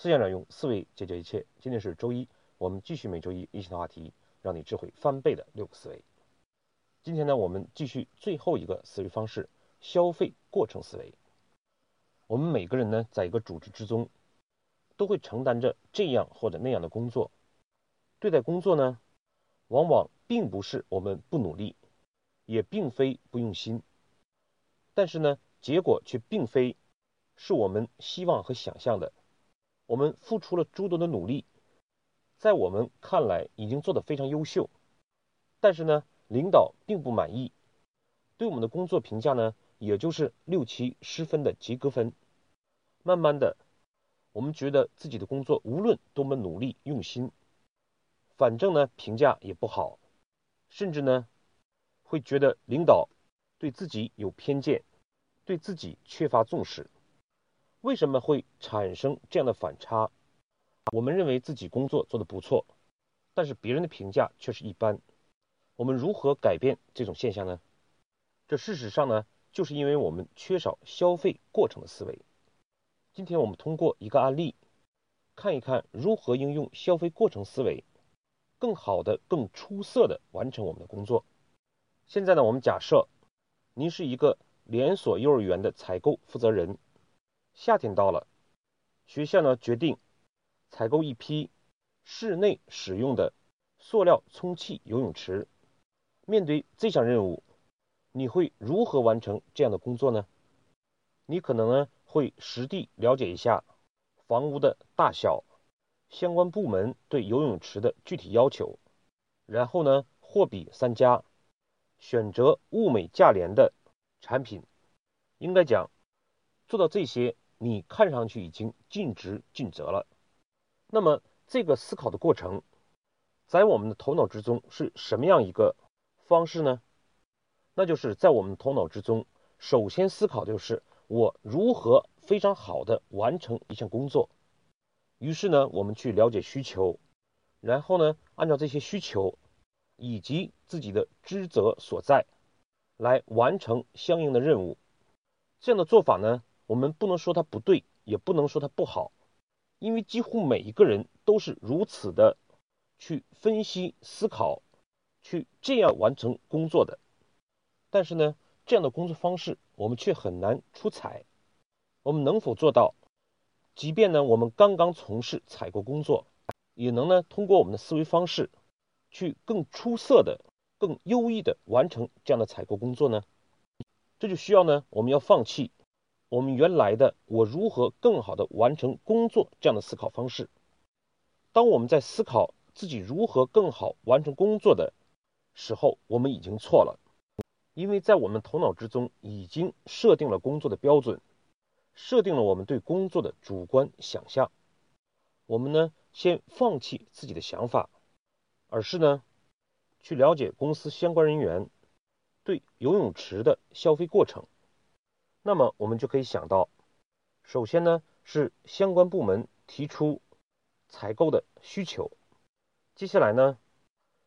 思想者用思维解决一切。今天是周一，我们继续每周一一起的话题，让你智慧翻倍的六个思维。今天呢，我们继续最后一个思维方式——消费过程思维。我们每个人呢，在一个组织之中，都会承担着这样或者那样的工作。对待工作呢，往往并不是我们不努力，也并非不用心，但是呢，结果却并非是我们希望和想象的。我们付出了诸多的努力，在我们看来已经做得非常优秀，但是呢，领导并不满意，对我们的工作评价呢，也就是六七十分的及格分。慢慢的，我们觉得自己的工作无论多么努力用心，反正呢评价也不好，甚至呢会觉得领导对自己有偏见，对自己缺乏重视。为什么会产生这样的反差？我们认为自己工作做得不错，但是别人的评价却是一般。我们如何改变这种现象呢？这事实上呢，就是因为我们缺少消费过程的思维。今天我们通过一个案例，看一看如何应用消费过程思维，更好的、更出色的完成我们的工作。现在呢，我们假设您是一个连锁幼儿园的采购负责人。夏天到了，学校呢决定采购一批室内使用的塑料充气游泳池。面对这项任务，你会如何完成这样的工作呢？你可能呢会实地了解一下房屋的大小、相关部门对游泳池的具体要求，然后呢货比三家，选择物美价廉的产品。应该讲，做到这些。你看上去已经尽职尽责了，那么这个思考的过程，在我们的头脑之中是什么样一个方式呢？那就是在我们头脑之中，首先思考就是我如何非常好的完成一项工作。于是呢，我们去了解需求，然后呢，按照这些需求以及自己的职责所在，来完成相应的任务。这样的做法呢？我们不能说它不对，也不能说它不好，因为几乎每一个人都是如此的去分析、思考，去这样完成工作的。但是呢，这样的工作方式我们却很难出彩。我们能否做到？即便呢，我们刚刚从事采购工作，也能呢通过我们的思维方式，去更出色的、更优异的完成这样的采购工作呢？这就需要呢，我们要放弃。我们原来的我如何更好的完成工作这样的思考方式，当我们在思考自己如何更好完成工作的时候，我们已经错了，因为在我们头脑之中已经设定了工作的标准，设定了我们对工作的主观想象。我们呢，先放弃自己的想法，而是呢，去了解公司相关人员对游泳池的消费过程。那么我们就可以想到，首先呢是相关部门提出采购的需求，接下来呢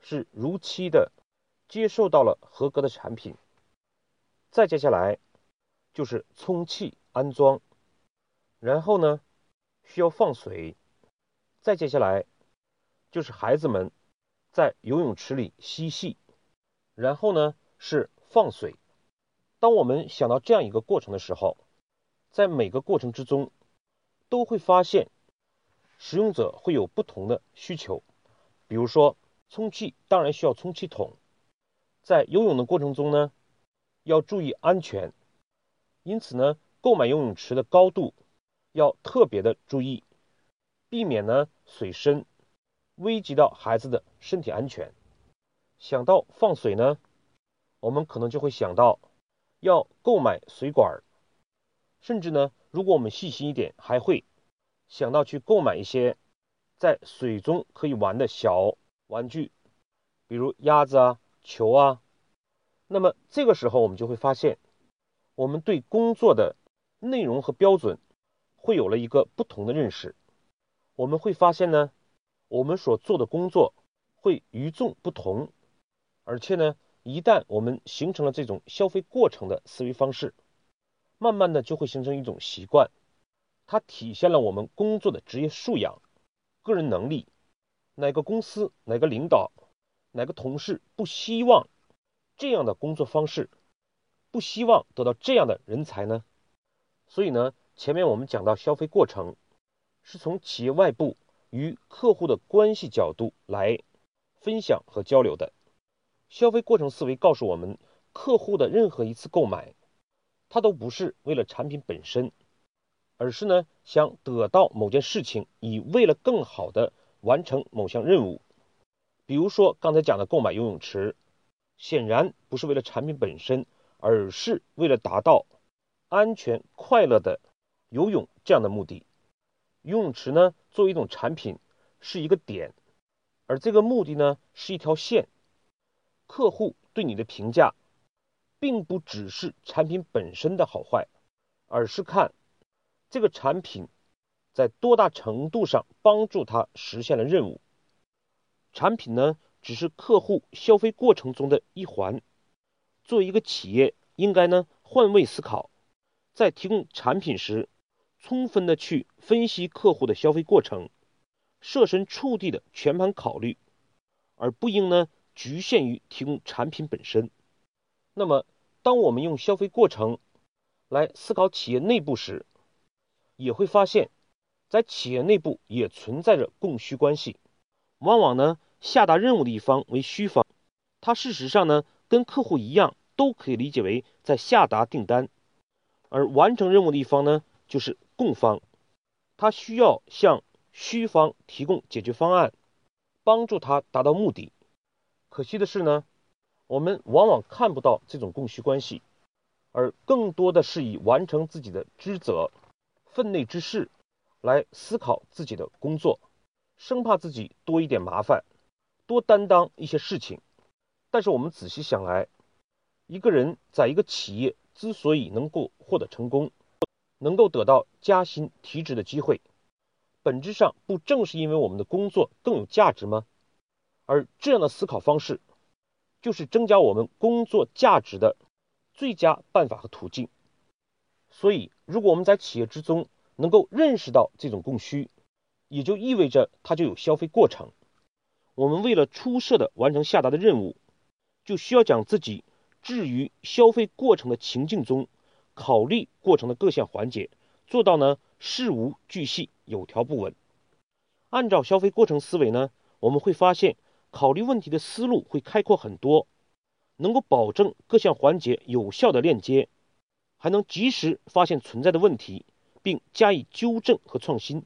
是如期的接受到了合格的产品，再接下来就是充气安装，然后呢需要放水，再接下来就是孩子们在游泳池里嬉戏，然后呢是放水。当我们想到这样一个过程的时候，在每个过程之中，都会发现使用者会有不同的需求。比如说，充气当然需要充气筒，在游泳的过程中呢，要注意安全，因此呢，购买游泳池的高度要特别的注意，避免呢水深危及到孩子的身体安全。想到放水呢，我们可能就会想到。要购买水管，甚至呢，如果我们细心一点，还会想到去购买一些在水中可以玩的小玩具，比如鸭子啊、球啊。那么这个时候，我们就会发现，我们对工作的内容和标准会有了一个不同的认识。我们会发现呢，我们所做的工作会与众不同，而且呢。一旦我们形成了这种消费过程的思维方式，慢慢的就会形成一种习惯。它体现了我们工作的职业素养、个人能力。哪个公司、哪个领导、哪个同事不希望这样的工作方式，不希望得到这样的人才呢？所以呢，前面我们讲到消费过程，是从企业外部与客户的关系角度来分享和交流的。消费过程思维告诉我们，客户的任何一次购买，他都不是为了产品本身，而是呢想得到某件事情，以为了更好的。完成某项任务，比如说刚才讲的购买游泳池，显然不是为了产品本身，而是为了达到安全快乐的游泳这样的目的。游泳池呢，作为一种产品，是一个点，而这个目的呢，是一条线。客户对你的评价，并不只是产品本身的好坏，而是看这个产品。在多大程度上帮助他实现了任务？产品呢，只是客户消费过程中的一环。作为一个企业，应该呢换位思考，在提供产品时，充分的去分析客户的消费过程，设身处地的全盘考虑，而不应呢局限于提供产品本身。那么，当我们用消费过程来思考企业内部时，也会发现。在企业内部也存在着供需关系，往往呢下达任务的一方为需方，他事实上呢跟客户一样，都可以理解为在下达订单，而完成任务的一方呢就是供方，他需要向需方提供解决方案，帮助他达到目的。可惜的是呢，我们往往看不到这种供需关系，而更多的是以完成自己的职责、分内之事。来思考自己的工作，生怕自己多一点麻烦，多担当一些事情。但是我们仔细想来，一个人在一个企业之所以能够获得成功，能够得到加薪提职的机会，本质上不正是因为我们的工作更有价值吗？而这样的思考方式，就是增加我们工作价值的最佳办法和途径。所以，如果我们在企业之中，能够认识到这种供需，也就意味着它就有消费过程。我们为了出色的完成下达的任务，就需要将自己置于消费过程的情境中，考虑过程的各项环节，做到呢事无巨细，有条不紊。按照消费过程思维呢，我们会发现考虑问题的思路会开阔很多，能够保证各项环节有效的链接，还能及时发现存在的问题。并加以纠正和创新。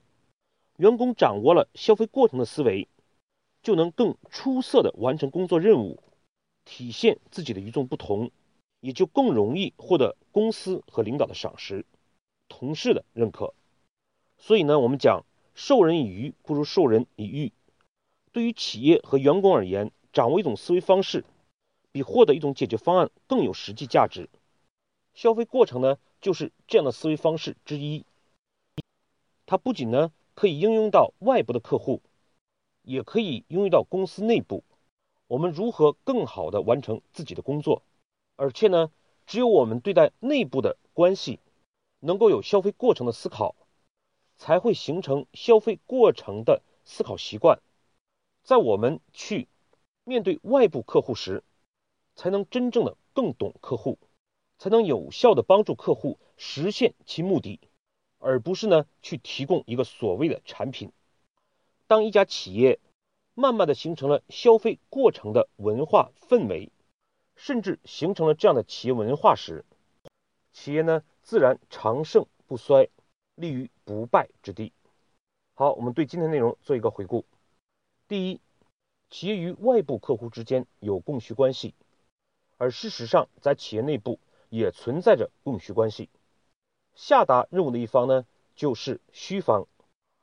员工掌握了消费过程的思维，就能更出色的完成工作任务，体现自己的与众不同，也就更容易获得公司和领导的赏识，同事的认可。所以呢，我们讲授人以鱼不如授人以渔。对于企业和员工而言，掌握一种思维方式，比获得一种解决方案更有实际价值。消费过程呢，就是这样的思维方式之一。它不仅呢可以应用到外部的客户，也可以应用到公司内部。我们如何更好的完成自己的工作？而且呢，只有我们对待内部的关系能够有消费过程的思考，才会形成消费过程的思考习惯。在我们去面对外部客户时，才能真正的更懂客户，才能有效的帮助客户实现其目的。而不是呢，去提供一个所谓的产品。当一家企业慢慢的形成了消费过程的文化氛围，甚至形成了这样的企业文化时，企业呢自然长盛不衰，立于不败之地。好，我们对今天内容做一个回顾。第一，企业与外部客户之间有供需关系，而事实上在企业内部也存在着供需关系。下达任务的一方呢，就是需方，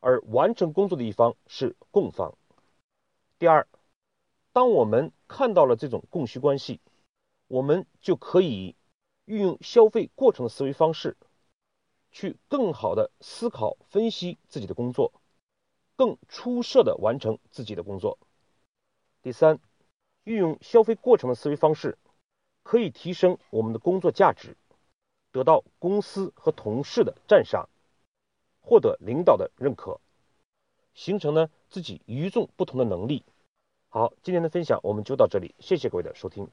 而完成工作的一方是供方。第二，当我们看到了这种供需关系，我们就可以运用消费过程的思维方式，去更好的思考分析自己的工作，更出色的完成自己的工作。第三，运用消费过程的思维方式，可以提升我们的工作价值。得到公司和同事的赞赏，获得领导的认可，形成呢自己与众不同的能力。好，今天的分享我们就到这里，谢谢各位的收听。